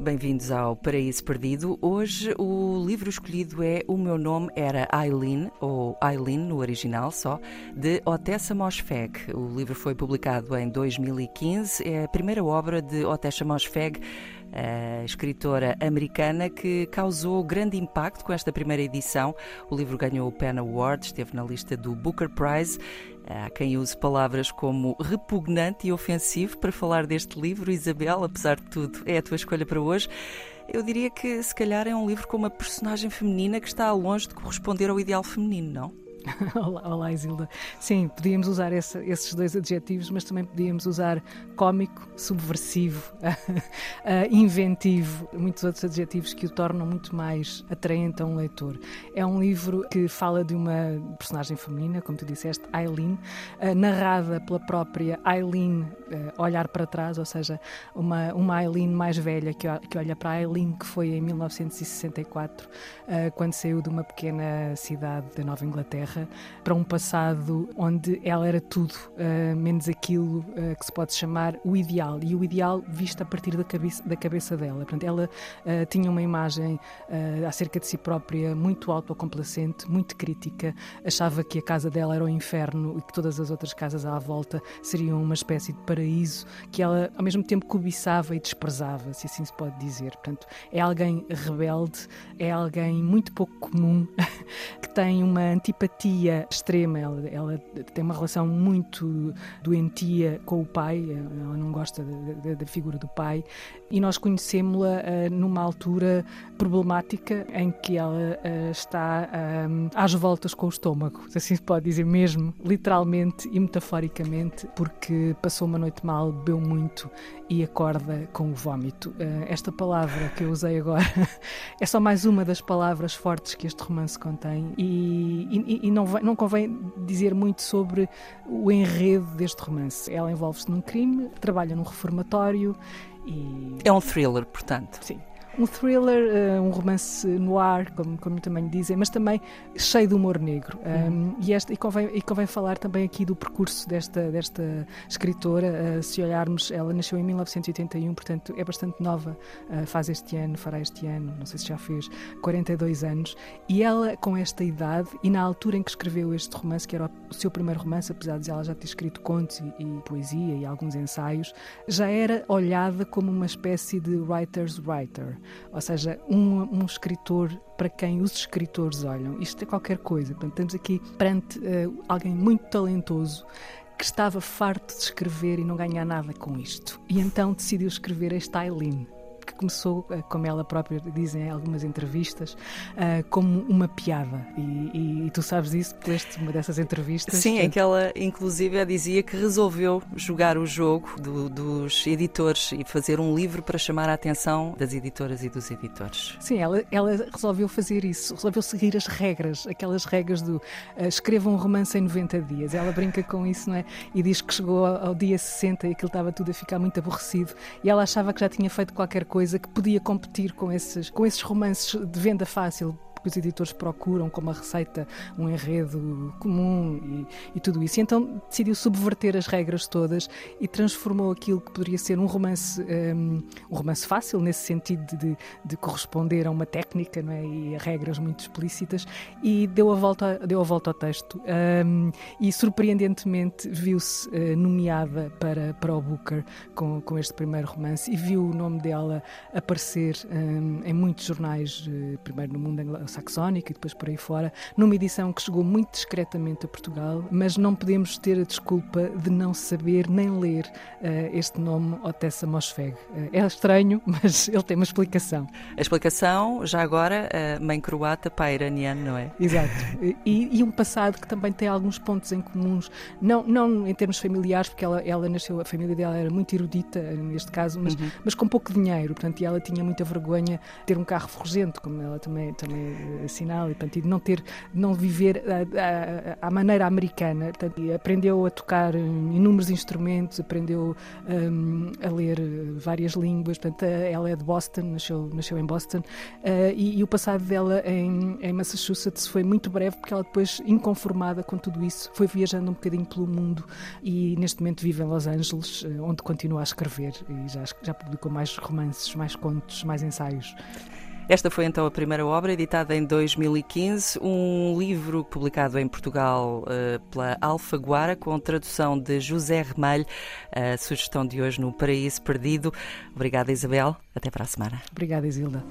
bem-vindos ao Paraíso Perdido. Hoje o livro escolhido é O Meu Nome Era Eileen, ou Eileen no original só, de Otessa Mosfeg. O livro foi publicado em 2015, é a primeira obra de Otessa Mosfeg, a escritora americana que causou grande impacto com esta primeira edição. O livro ganhou o Pen Award, esteve na lista do Booker Prize. Há quem use palavras como repugnante e ofensivo para falar deste livro. Isabel, apesar de tudo, é a tua escolha para hoje. Eu diria que, se calhar, é um livro com uma personagem feminina que está longe de corresponder ao ideal feminino, não? olá, olá, Isilda. Sim, podíamos usar esse, esses dois adjetivos, mas também podíamos usar cómico, subversivo, inventivo, muitos outros adjetivos que o tornam muito mais atraente a um leitor. É um livro que fala de uma personagem feminina, como tu disseste, Eileen, narrada pela própria Eileen olhar para trás, ou seja, uma, uma Eileen mais velha que, que olha para a Eileen que foi em 1964, quando saiu de uma pequena cidade da Nova Inglaterra para um passado onde ela era tudo, uh, menos aquilo uh, que se pode chamar o ideal. E o ideal visto a partir da cabeça, da cabeça dela. Portanto, ela uh, tinha uma imagem acerca de si própria muito autocomplacente, muito crítica, achava que a casa dela era o inferno e que todas as outras casas à volta seriam uma espécie de paraíso que ela, ao mesmo tempo, cobiçava e desprezava, se assim se pode dizer. Portanto, é alguém rebelde, é alguém muito pouco comum, que tem uma antipatia extrema. Ela, ela, tem uma relação muito doentia com o pai, ela não gosta da, figura do pai, e nós conhecemos-la uh, numa altura problemática em que ela uh, está às voltas com o estômago, assim se pode dizer mesmo, literalmente e metaforicamente, porque passou uma noite mal, bebeu muito e acorda com o vómito. Uh, esta palavra que eu usei agora é só mais uma das palavras fortes que este romance contém e, e, e não, vai, não convém dizer muito sobre o enredo deste romance. Ela envolve-se num crime, trabalha num reformatório e... É um thriller, portanto. Sim um thriller, uh, um romance no ar, como, como também dizem, mas também cheio de humor negro. Um, e, esta, e, convém, e convém falar também aqui do percurso desta, desta escritora. Uh, se olharmos, ela nasceu em 1981, portanto é bastante nova, uh, faz este ano, fará este ano, não sei se já fez, 42 anos. E ela, com esta idade, e na altura em que escreveu este romance, que era o seu primeiro romance, apesar de ela já ter escrito contos e, e poesia e alguns ensaios, já era olhada como uma espécie de writer's writer ou seja, um, um escritor para quem os escritores olham. Isto é qualquer coisa. Portanto, aqui perante uh, alguém muito talentoso que estava farto de escrever e não ganhar nada com isto. E então decidiu escrever esta Eileen que começou, eh, como ela própria diz em algumas entrevistas, uh, como uma piada. E, e, e, tu sabes isso, leste uma dessas entrevistas. Sim, em que ela, inclusive, dizia que resolveu jogar o jogo do, dos editores e fazer um livro para chamar a atenção das editoras e dos editores. Sim, ela, ela resolveu fazer isso, resolveu seguir as regras, aquelas regras do uh, escreva um romance em 90 dias. Ela brinca com isso, não é? E diz que chegou ao, ao dia 60 e aquilo estava tudo a ficar muito aborrecido e ela achava que já tinha feito qualquer coisa coisa que podia competir com esses, com esses romances de venda fácil que os editores procuram como a receita, um enredo comum e, e, tudo isso. E então decidiu subverter as regras todas e transformou aquilo que poderia ser um romance, um, um romance fácil, nesse sentido de, de, de, corresponder a uma técnica não é? e a regras muito explícitas, e deu a volta, deu a volta ao texto. Um, e surpreendentemente viu-se uh, nomeada para, para o Booker com, com este primeiro romance e viu o nome dela aparecer um, em muitos jornais, uh, primeiro no mundo saxónica e depois por aí fora, numa edição que chegou muito discretamente a Portugal, mas não podemos ter a desculpa de não saber nem ler uh, este nome Otessa Mosfeg. Uh, é estranho, mas ele tem uma explicação. A explicação, já agora, uh, mãe croata, pai iraniano, não é? Exato. E, e, um passado que também tem alguns pontos em comuns, não, não em termos familiares, porque ela, ela nasceu, a família dela era muito erudita, neste caso, mas, uhum. mas com pouco dinheiro, portanto, ela tinha muita vergonha de ter um carro ferrugento, como ela também, também sinal e, portanto, não ter, não viver à maneira americana. Portanto, aprendeu a tocar inúmeros instrumentos, aprendeu um, a ler várias línguas. Portanto, ela é de Boston, nasceu, nasceu em Boston, uh, e, e, o passado dela em, em Massachusetts foi muito breve, porque ela depois, inconformada com tudo isso, foi viajando um bocadinho pelo mundo e neste momento vive em Los Angeles, onde continua a escrever e já, já publicou mais romances, mais contos, mais ensaios. Esta foi então a primeira obra, editada em 2015, um livro publicado em Portugal uh, pela Alfaguara, com tradução de José Remalho. A sugestão de hoje no Paraíso Perdido. Obrigada, Isabel. Até para a semana. Obrigada, Isilda.